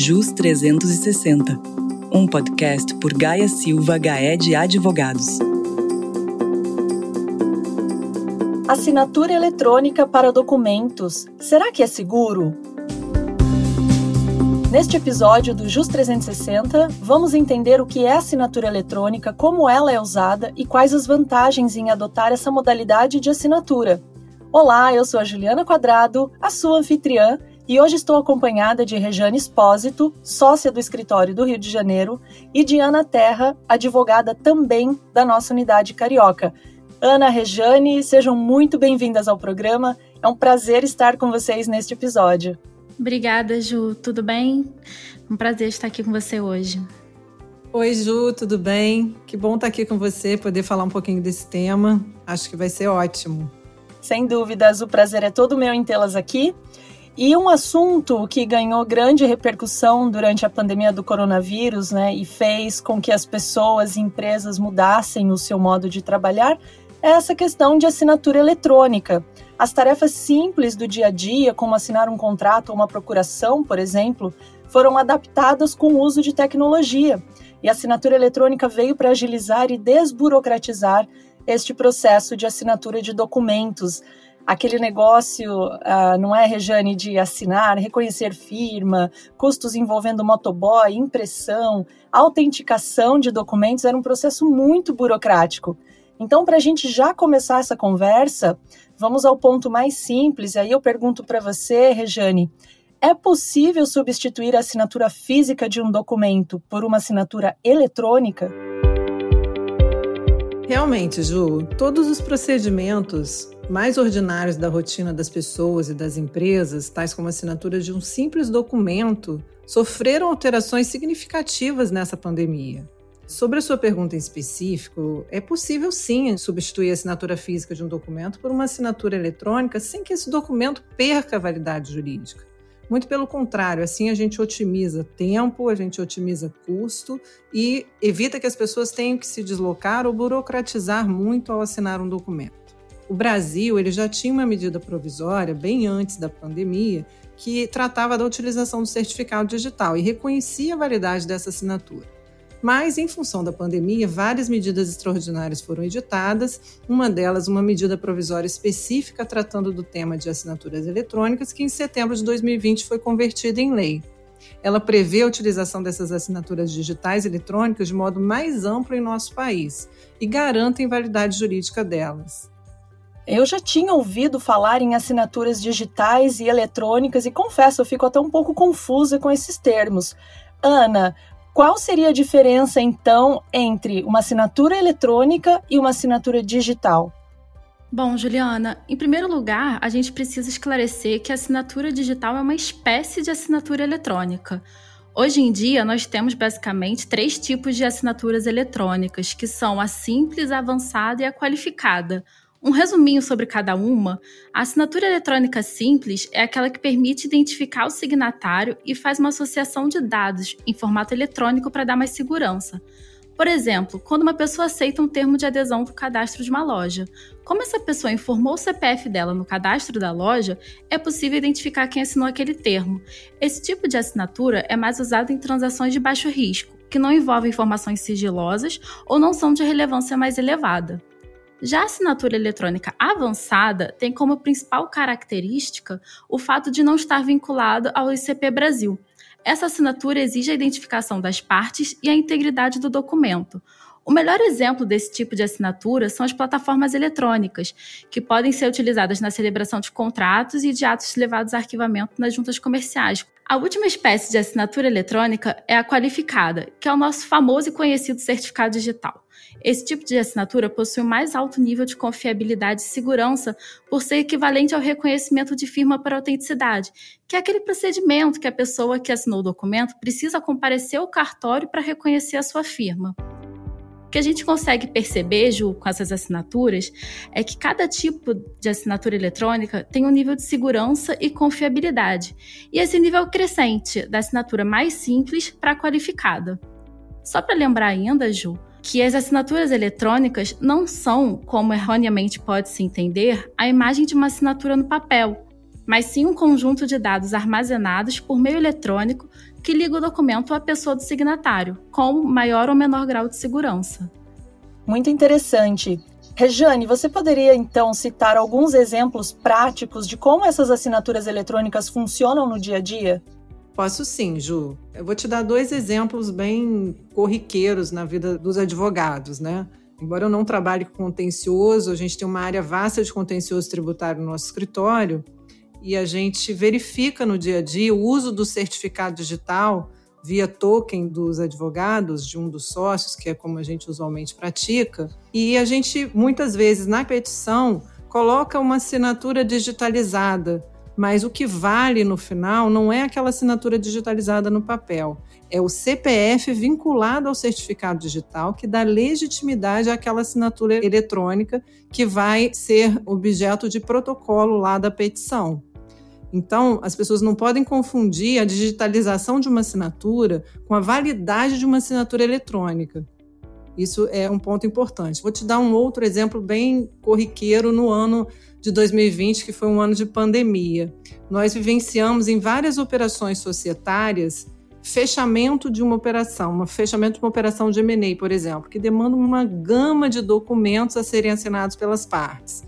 JUS 360, um podcast por Gaia Silva Gaé de Advogados. Assinatura eletrônica para documentos. Será que é seguro? Neste episódio do JUS 360, vamos entender o que é assinatura eletrônica, como ela é usada e quais as vantagens em adotar essa modalidade de assinatura. Olá, eu sou a Juliana Quadrado, a sua anfitriã, e hoje estou acompanhada de Rejane Espósito, sócia do escritório do Rio de Janeiro, e de Ana Terra, advogada também da nossa unidade carioca. Ana, Rejane, sejam muito bem-vindas ao programa. É um prazer estar com vocês neste episódio. Obrigada, Ju. Tudo bem? Um prazer estar aqui com você hoje. Oi, Ju, tudo bem? Que bom estar aqui com você, poder falar um pouquinho desse tema. Acho que vai ser ótimo. Sem dúvidas, o prazer é todo meu em tê-las aqui. E um assunto que ganhou grande repercussão durante a pandemia do coronavírus, né, e fez com que as pessoas e empresas mudassem o seu modo de trabalhar, é essa questão de assinatura eletrônica. As tarefas simples do dia a dia, como assinar um contrato ou uma procuração, por exemplo, foram adaptadas com o uso de tecnologia. E a assinatura eletrônica veio para agilizar e desburocratizar este processo de assinatura de documentos, aquele negócio, uh, não é, Rejane, de assinar, reconhecer firma, custos envolvendo motoboy, impressão, autenticação de documentos, era um processo muito burocrático. Então, para a gente já começar essa conversa, vamos ao ponto mais simples. E aí eu pergunto para você, Rejane, é possível substituir a assinatura física de um documento por uma assinatura eletrônica? Realmente, Ju, todos os procedimentos mais ordinários da rotina das pessoas e das empresas, tais como a assinatura de um simples documento, sofreram alterações significativas nessa pandemia. Sobre a sua pergunta em específico, é possível sim substituir a assinatura física de um documento por uma assinatura eletrônica sem que esse documento perca a validade jurídica. Muito pelo contrário, assim a gente otimiza tempo, a gente otimiza custo e evita que as pessoas tenham que se deslocar ou burocratizar muito ao assinar um documento. O Brasil ele já tinha uma medida provisória bem antes da pandemia que tratava da utilização do certificado digital e reconhecia a validade dessa assinatura. Mas, em função da pandemia, várias medidas extraordinárias foram editadas, uma delas, uma medida provisória específica tratando do tema de assinaturas eletrônicas, que em setembro de 2020 foi convertida em lei. Ela prevê a utilização dessas assinaturas digitais eletrônicas de modo mais amplo em nosso país e garante a invalidade jurídica delas. Eu já tinha ouvido falar em assinaturas digitais e eletrônicas e confesso, eu fico até um pouco confusa com esses termos. Ana, qual seria a diferença, então, entre uma assinatura eletrônica e uma assinatura digital? Bom, Juliana, em primeiro lugar, a gente precisa esclarecer que a assinatura digital é uma espécie de assinatura eletrônica. Hoje em dia, nós temos basicamente três tipos de assinaturas eletrônicas, que são a simples, a avançada e a qualificada. Um resuminho sobre cada uma: a assinatura eletrônica simples é aquela que permite identificar o signatário e faz uma associação de dados em formato eletrônico para dar mais segurança. Por exemplo, quando uma pessoa aceita um termo de adesão do cadastro de uma loja. Como essa pessoa informou o CPF dela no cadastro da loja, é possível identificar quem assinou aquele termo. Esse tipo de assinatura é mais usado em transações de baixo risco, que não envolvem informações sigilosas ou não são de relevância mais elevada. Já a assinatura eletrônica avançada tem como principal característica o fato de não estar vinculado ao ICP Brasil. Essa assinatura exige a identificação das partes e a integridade do documento. O melhor exemplo desse tipo de assinatura são as plataformas eletrônicas, que podem ser utilizadas na celebração de contratos e de atos levados a arquivamento nas juntas comerciais. A última espécie de assinatura eletrônica é a qualificada, que é o nosso famoso e conhecido certificado digital. Esse tipo de assinatura possui o mais alto nível de confiabilidade e segurança por ser equivalente ao reconhecimento de firma por autenticidade, que é aquele procedimento que a pessoa que assinou o documento precisa comparecer ao cartório para reconhecer a sua firma. O que a gente consegue perceber, Ju, com essas assinaturas, é que cada tipo de assinatura eletrônica tem um nível de segurança e confiabilidade. E esse nível crescente, da assinatura mais simples para a qualificada. Só para lembrar ainda, Ju, que as assinaturas eletrônicas não são, como erroneamente pode-se entender, a imagem de uma assinatura no papel. mas sim um conjunto de dados armazenados por meio eletrônico que liga o documento à pessoa do signatário, com maior ou menor grau de segurança. Muito interessante. Rejane, você poderia então citar alguns exemplos práticos de como essas assinaturas eletrônicas funcionam no dia a dia? Posso sim, Ju. Eu vou te dar dois exemplos bem corriqueiros na vida dos advogados, né? Embora eu não trabalhe com contencioso, a gente tem uma área vasta de contencioso tributário no nosso escritório e a gente verifica no dia a dia o uso do certificado digital via token dos advogados, de um dos sócios, que é como a gente usualmente pratica, e a gente muitas vezes na petição coloca uma assinatura digitalizada mas o que vale no final não é aquela assinatura digitalizada no papel, é o CPF vinculado ao certificado digital que dá legitimidade àquela assinatura eletrônica que vai ser objeto de protocolo lá da petição. Então, as pessoas não podem confundir a digitalização de uma assinatura com a validade de uma assinatura eletrônica. Isso é um ponto importante. Vou te dar um outro exemplo bem corriqueiro no ano de 2020, que foi um ano de pandemia. Nós vivenciamos em várias operações societárias fechamento de uma operação, um fechamento de uma operação de M&A, por exemplo, que demanda uma gama de documentos a serem assinados pelas partes.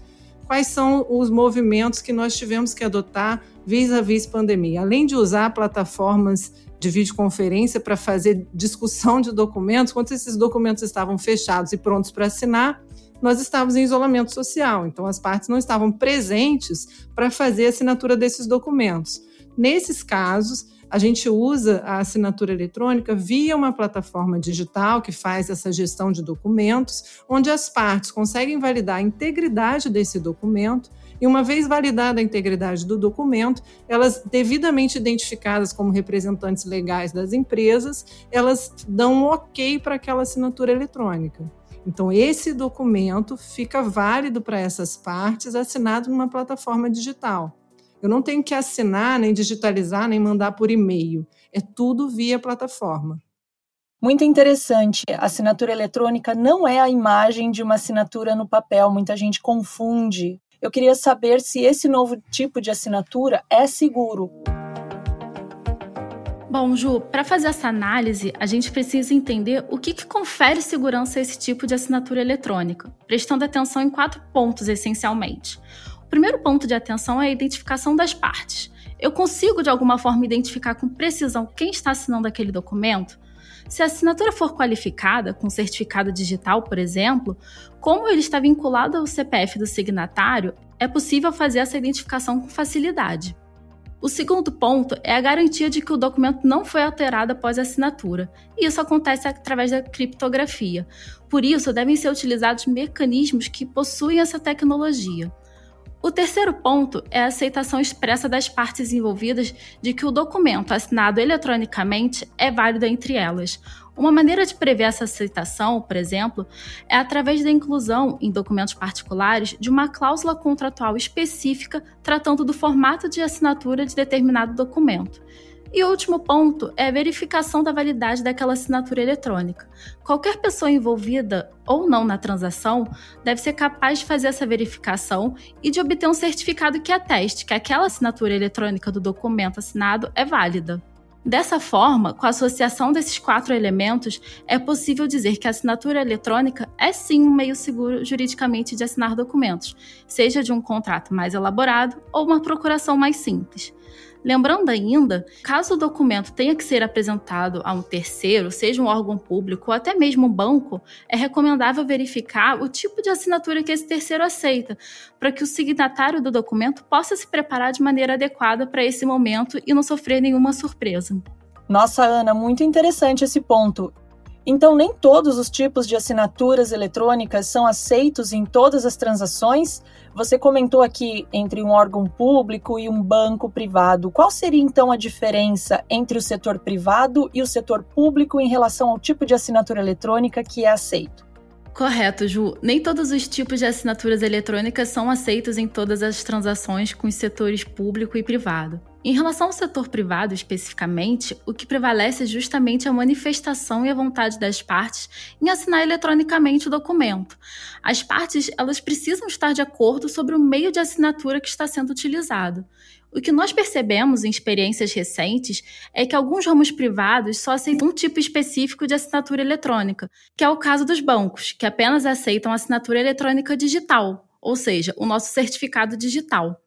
Quais são os movimentos que nós tivemos que adotar vis-à-vis -vis pandemia? Além de usar plataformas de videoconferência para fazer discussão de documentos, quando esses documentos estavam fechados e prontos para assinar, nós estávamos em isolamento social, então as partes não estavam presentes para fazer a assinatura desses documentos. Nesses casos, a gente usa a assinatura eletrônica via uma plataforma digital que faz essa gestão de documentos, onde as partes conseguem validar a integridade desse documento. E uma vez validada a integridade do documento, elas devidamente identificadas como representantes legais das empresas, elas dão um ok para aquela assinatura eletrônica. Então, esse documento fica válido para essas partes, assinado numa plataforma digital. Eu não tenho que assinar, nem digitalizar, nem mandar por e-mail. É tudo via plataforma. Muito interessante. A assinatura eletrônica não é a imagem de uma assinatura no papel. Muita gente confunde. Eu queria saber se esse novo tipo de assinatura é seguro. Bom, Ju, para fazer essa análise, a gente precisa entender o que, que, confere segurança a esse tipo de assinatura eletrônica, prestando atenção em quatro pontos essencialmente. O primeiro ponto de atenção é a identificação das partes. Eu consigo, de alguma forma, identificar com precisão quem está assinando aquele documento? Se a assinatura for qualificada, com certificado digital, por exemplo, como ele está vinculado ao CPF do signatário, é possível fazer essa identificação com facilidade. O segundo ponto é a garantia de que o documento não foi alterado após a assinatura, e isso acontece através da criptografia. Por isso, devem ser utilizados mecanismos que possuem essa tecnologia. O terceiro ponto é a aceitação expressa das partes envolvidas de que o documento assinado eletronicamente é válido entre elas, uma maneira de prever essa aceitação, por exemplo, é através da inclusão em documentos particulares de uma cláusula contratual específica tratando do formato de assinatura de determinado documento. E o último ponto é a verificação da validade daquela assinatura eletrônica. Qualquer pessoa envolvida ou não na transação deve ser capaz de fazer essa verificação e de obter um certificado que ateste que aquela assinatura eletrônica do documento assinado é válida. Dessa forma, com a associação desses quatro elementos, é possível dizer que a assinatura eletrônica é sim um meio seguro juridicamente de assinar documentos, seja de um contrato mais elaborado ou uma procuração mais simples. Lembrando ainda, caso o documento tenha que ser apresentado a um terceiro, seja um órgão público ou até mesmo um banco, é recomendável verificar o tipo de assinatura que esse terceiro aceita, para que o signatário do documento possa se preparar de maneira adequada para esse momento e não sofrer nenhuma surpresa. Nossa, Ana, muito interessante esse ponto. Então, nem todos os tipos de assinaturas eletrônicas são aceitos em todas as transações? Você comentou aqui entre um órgão público e um banco privado. Qual seria então a diferença entre o setor privado e o setor público em relação ao tipo de assinatura eletrônica que é aceito? Correto, Ju. Nem todos os tipos de assinaturas eletrônicas são aceitos em todas as transações com os setores público e privado. Em relação ao setor privado especificamente, o que prevalece é justamente a manifestação e a vontade das partes em assinar eletronicamente o documento. As partes elas precisam estar de acordo sobre o meio de assinatura que está sendo utilizado. O que nós percebemos em experiências recentes é que alguns ramos privados só aceitam um tipo específico de assinatura eletrônica, que é o caso dos bancos, que apenas aceitam assinatura eletrônica digital, ou seja, o nosso certificado digital.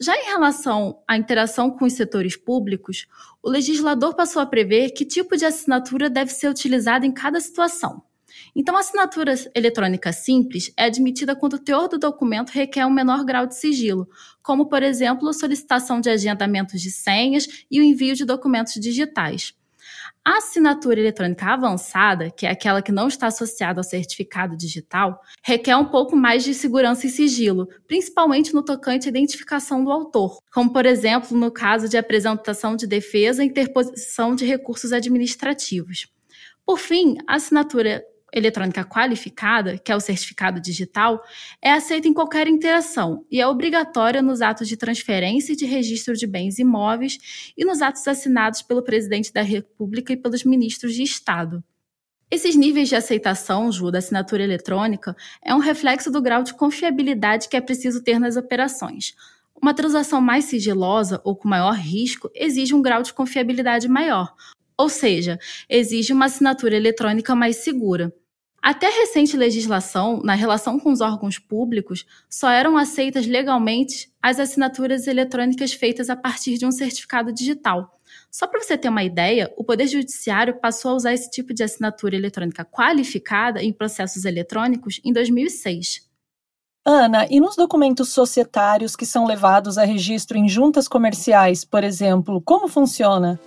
Já em relação à interação com os setores públicos, o legislador passou a prever que tipo de assinatura deve ser utilizada em cada situação. Então, a assinatura eletrônica simples é admitida quando o teor do documento requer um menor grau de sigilo, como, por exemplo, a solicitação de agendamentos de senhas e o envio de documentos digitais. A assinatura eletrônica avançada, que é aquela que não está associada ao certificado digital, requer um pouco mais de segurança e sigilo, principalmente no tocante à identificação do autor, como, por exemplo, no caso de apresentação de defesa e interposição de recursos administrativos. Por fim, a assinatura eletrônica qualificada, que é o certificado digital, é aceita em qualquer interação e é obrigatória nos atos de transferência e de registro de bens imóveis e nos atos assinados pelo presidente da República e pelos ministros de Estado. Esses níveis de aceitação, Ju, da assinatura eletrônica, é um reflexo do grau de confiabilidade que é preciso ter nas operações. Uma transação mais sigilosa ou com maior risco exige um grau de confiabilidade maior, ou seja, exige uma assinatura eletrônica mais segura. Até recente legislação, na relação com os órgãos públicos, só eram aceitas legalmente as assinaturas eletrônicas feitas a partir de um certificado digital. Só para você ter uma ideia, o Poder Judiciário passou a usar esse tipo de assinatura eletrônica qualificada em processos eletrônicos em 2006. Ana, e nos documentos societários que são levados a registro em juntas comerciais, por exemplo, como funciona?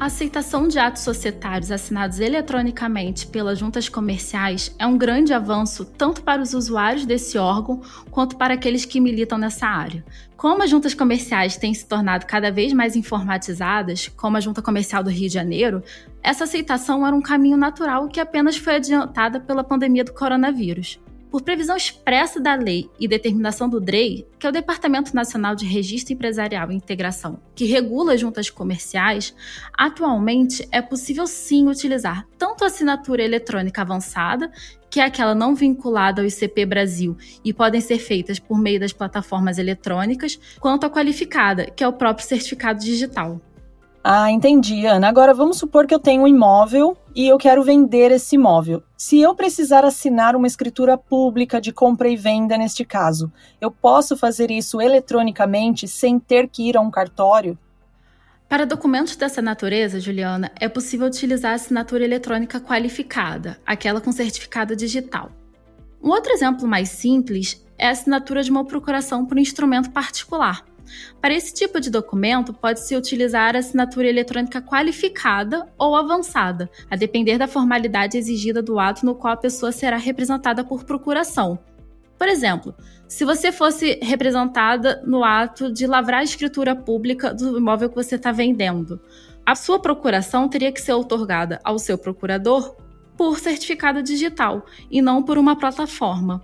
A aceitação de atos societários assinados eletronicamente pelas juntas comerciais é um grande avanço tanto para os usuários desse órgão quanto para aqueles que militam nessa área. Como as juntas comerciais têm se tornado cada vez mais informatizadas, como a Junta Comercial do Rio de Janeiro, essa aceitação era um caminho natural que apenas foi adiantada pela pandemia do coronavírus. Por previsão expressa da lei e determinação do DREI, que é o Departamento Nacional de Registro Empresarial e Integração, que regula juntas comerciais, atualmente é possível sim utilizar tanto a assinatura eletrônica avançada, que é aquela não vinculada ao ICP Brasil e podem ser feitas por meio das plataformas eletrônicas, quanto a qualificada, que é o próprio certificado digital. Ah, entendi, Ana. Agora vamos supor que eu tenho um imóvel e eu quero vender esse imóvel. Se eu precisar assinar uma escritura pública de compra e venda neste caso, eu posso fazer isso eletronicamente sem ter que ir a um cartório? Para documentos dessa natureza, Juliana, é possível utilizar a assinatura eletrônica qualificada, aquela com certificado digital. Um outro exemplo mais simples é a assinatura de uma procuração por instrumento particular, para esse tipo de documento, pode-se utilizar a assinatura eletrônica qualificada ou avançada, a depender da formalidade exigida do ato no qual a pessoa será representada por procuração. Por exemplo, se você fosse representada no ato de lavrar a escritura pública do imóvel que você está vendendo, a sua procuração teria que ser otorgada ao seu procurador por certificado digital e não por uma plataforma.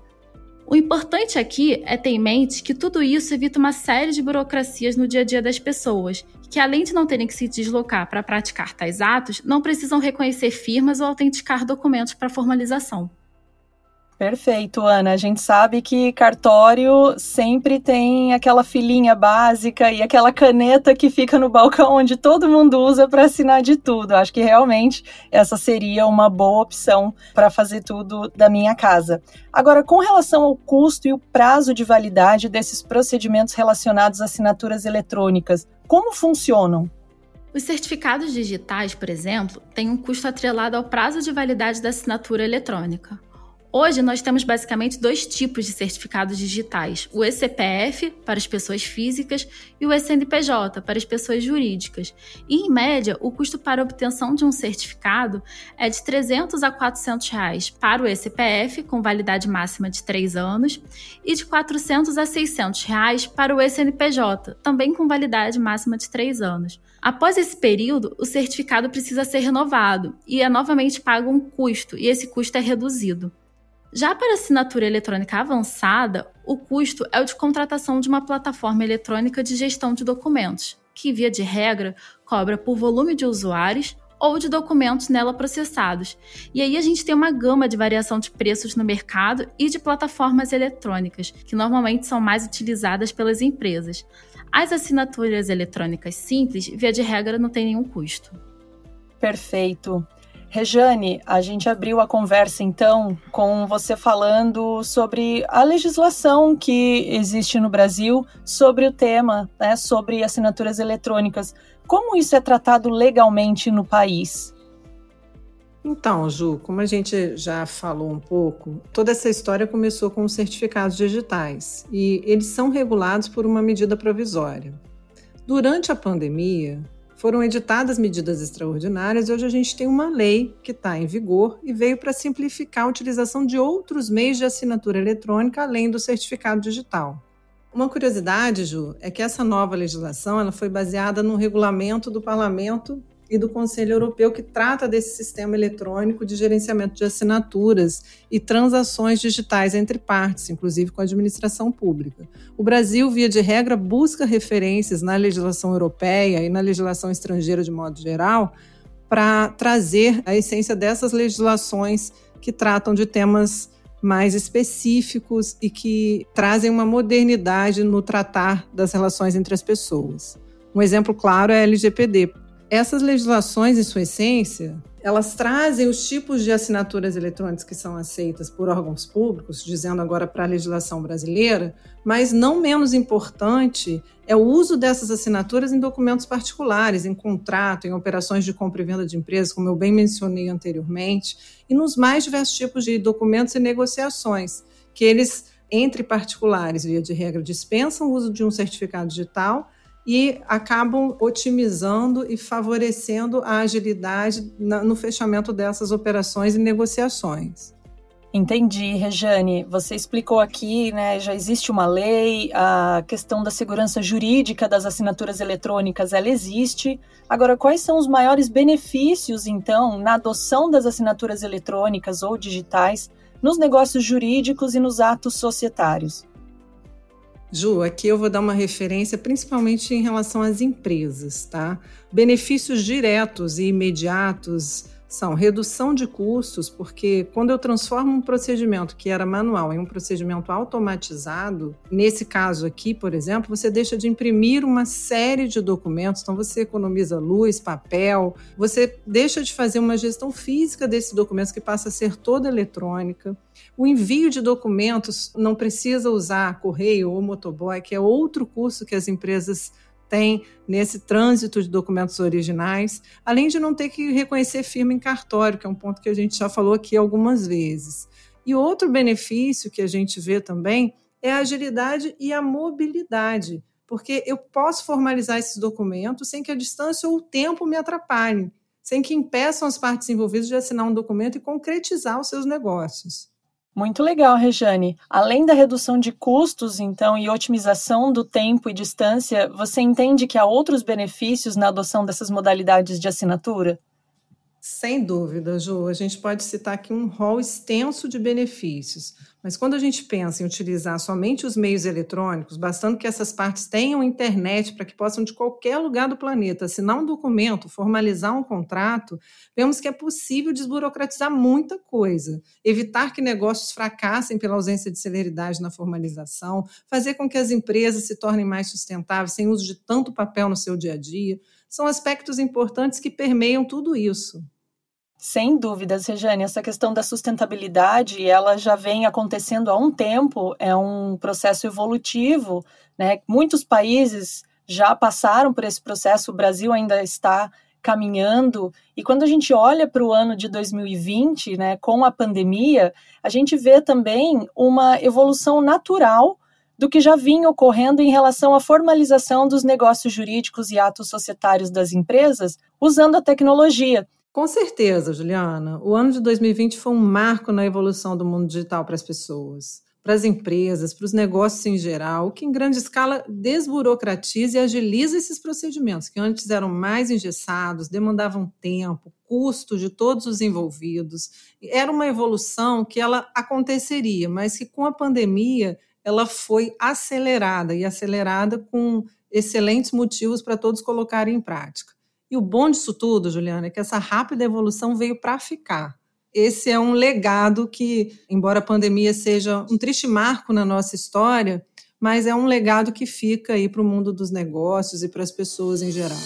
O importante aqui é ter em mente que tudo isso evita uma série de burocracias no dia a dia das pessoas, que além de não terem que se deslocar para praticar tais atos, não precisam reconhecer firmas ou autenticar documentos para formalização. Perfeito, Ana. A gente sabe que cartório sempre tem aquela filinha básica e aquela caneta que fica no balcão onde todo mundo usa para assinar de tudo. Acho que realmente essa seria uma boa opção para fazer tudo da minha casa. Agora, com relação ao custo e o prazo de validade desses procedimentos relacionados a assinaturas eletrônicas, como funcionam? Os certificados digitais, por exemplo, têm um custo atrelado ao prazo de validade da assinatura eletrônica. Hoje nós temos basicamente dois tipos de certificados digitais: o ECPF para as pessoas físicas e o SNPJ para as pessoas jurídicas. E em média, o custo para obtenção de um certificado é de 300 a 400 reais para o ECPF com validade máxima de 3 anos e de 400 a 600 reais para o SNPJ, também com validade máxima de 3 anos. Após esse período, o certificado precisa ser renovado e é novamente pago um custo, e esse custo é reduzido. Já para assinatura eletrônica avançada, o custo é o de contratação de uma plataforma eletrônica de gestão de documentos, que, via de regra, cobra por volume de usuários ou de documentos nela processados. E aí a gente tem uma gama de variação de preços no mercado e de plataformas eletrônicas, que normalmente são mais utilizadas pelas empresas. As assinaturas eletrônicas simples, via de regra, não tem nenhum custo. Perfeito. Rejane, a gente abriu a conversa então com você falando sobre a legislação que existe no Brasil sobre o tema, né, sobre assinaturas eletrônicas. Como isso é tratado legalmente no país? Então, Ju, como a gente já falou um pouco, toda essa história começou com os certificados digitais e eles são regulados por uma medida provisória. Durante a pandemia, foram editadas medidas extraordinárias e hoje a gente tem uma lei que está em vigor e veio para simplificar a utilização de outros meios de assinatura eletrônica além do certificado digital. Uma curiosidade, Ju, é que essa nova legislação ela foi baseada no regulamento do Parlamento e do Conselho Europeu que trata desse sistema eletrônico de gerenciamento de assinaturas e transações digitais entre partes, inclusive com a administração pública. O Brasil, via de regra, busca referências na legislação europeia e na legislação estrangeira de modo geral para trazer a essência dessas legislações que tratam de temas mais específicos e que trazem uma modernidade no tratar das relações entre as pessoas. Um exemplo claro é a LGPD, essas legislações, em sua essência, elas trazem os tipos de assinaturas eletrônicas que são aceitas por órgãos públicos, dizendo agora para a legislação brasileira, mas não menos importante é o uso dessas assinaturas em documentos particulares, em contrato, em operações de compra e venda de empresas, como eu bem mencionei anteriormente, e nos mais diversos tipos de documentos e negociações, que eles, entre particulares, via de regra, dispensam o uso de um certificado digital e acabam otimizando e favorecendo a agilidade no fechamento dessas operações e negociações. Entendi, Rejane. Você explicou aqui, né? Já existe uma lei, a questão da segurança jurídica das assinaturas eletrônicas, ela existe. Agora, quais são os maiores benefícios, então, na adoção das assinaturas eletrônicas ou digitais nos negócios jurídicos e nos atos societários? Ju, aqui eu vou dar uma referência principalmente em relação às empresas, tá? Benefícios diretos e imediatos são redução de custos, porque quando eu transformo um procedimento que era manual em um procedimento automatizado, nesse caso aqui, por exemplo, você deixa de imprimir uma série de documentos, então você economiza luz, papel, você deixa de fazer uma gestão física desses documentos que passa a ser toda eletrônica. O envio de documentos não precisa usar correio ou motoboy, que é outro custo que as empresas tem nesse trânsito de documentos originais, além de não ter que reconhecer firma em cartório, que é um ponto que a gente já falou aqui algumas vezes. E outro benefício que a gente vê também é a agilidade e a mobilidade, porque eu posso formalizar esses documentos sem que a distância ou o tempo me atrapalhem, sem que impeçam as partes envolvidas de assinar um documento e concretizar os seus negócios. Muito legal, Rejane. Além da redução de custos, então, e otimização do tempo e distância, você entende que há outros benefícios na adoção dessas modalidades de assinatura? Sem dúvida, Ju. A gente pode citar aqui um rol extenso de benefícios. Mas quando a gente pensa em utilizar somente os meios eletrônicos, bastando que essas partes tenham internet para que possam, de qualquer lugar do planeta, assinar um documento, formalizar um contrato, vemos que é possível desburocratizar muita coisa, evitar que negócios fracassem pela ausência de celeridade na formalização, fazer com que as empresas se tornem mais sustentáveis sem uso de tanto papel no seu dia a dia. São aspectos importantes que permeiam tudo isso. Sem dúvidas, Rejane, essa questão da sustentabilidade, ela já vem acontecendo há um tempo, é um processo evolutivo, né? Muitos países já passaram por esse processo, o Brasil ainda está caminhando, e quando a gente olha para o ano de 2020, né, com a pandemia, a gente vê também uma evolução natural do que já vinha ocorrendo em relação à formalização dos negócios jurídicos e atos societários das empresas usando a tecnologia. Com certeza, Juliana. O ano de 2020 foi um marco na evolução do mundo digital para as pessoas, para as empresas, para os negócios em geral, que em grande escala desburocratiza e agiliza esses procedimentos, que antes eram mais engessados, demandavam tempo, custo de todos os envolvidos. Era uma evolução que ela aconteceria, mas que com a pandemia ela foi acelerada e acelerada com excelentes motivos para todos colocarem em prática. E o bom disso tudo, Juliana, é que essa rápida evolução veio para ficar. Esse é um legado que, embora a pandemia seja um triste marco na nossa história, mas é um legado que fica aí para o mundo dos negócios e para as pessoas em geral.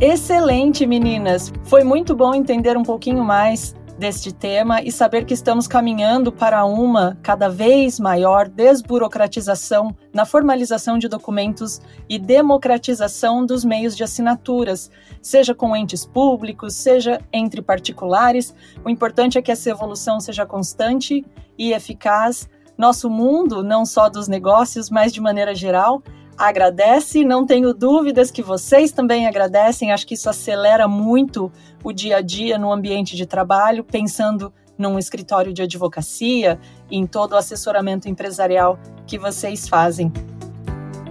Excelente, meninas! Foi muito bom entender um pouquinho mais deste tema e saber que estamos caminhando para uma cada vez maior desburocratização na formalização de documentos e democratização dos meios de assinaturas, seja com entes públicos, seja entre particulares. O importante é que essa evolução seja constante e eficaz. Nosso mundo, não só dos negócios, mas de maneira geral, agradece. Não tenho dúvidas que vocês também agradecem. Acho que isso acelera muito o dia a dia no ambiente de trabalho, pensando num escritório de advocacia, em todo o assessoramento empresarial que vocês fazem.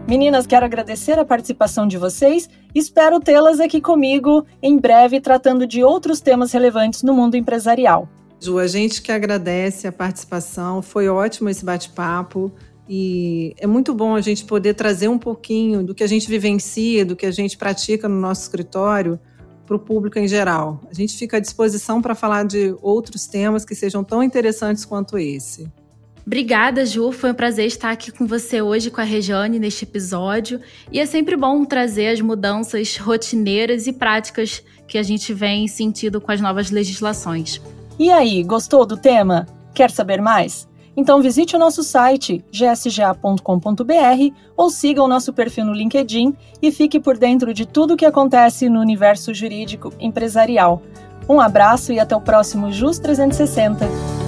Meninas, quero agradecer a participação de vocês. Espero tê-las aqui comigo em breve, tratando de outros temas relevantes no mundo empresarial. Ju, a gente que agradece a participação. Foi ótimo esse bate-papo. E é muito bom a gente poder trazer um pouquinho do que a gente vivencia, do que a gente pratica no nosso escritório para o público em geral. A gente fica à disposição para falar de outros temas que sejam tão interessantes quanto esse. Obrigada, Ju. Foi um prazer estar aqui com você hoje, com a Regiane, neste episódio. E é sempre bom trazer as mudanças rotineiras e práticas que a gente vem sentindo com as novas legislações. E aí, gostou do tema? Quer saber mais? Então visite o nosso site gsga.com.br ou siga o nosso perfil no LinkedIn e fique por dentro de tudo o que acontece no universo jurídico empresarial. Um abraço e até o próximo JUS 360.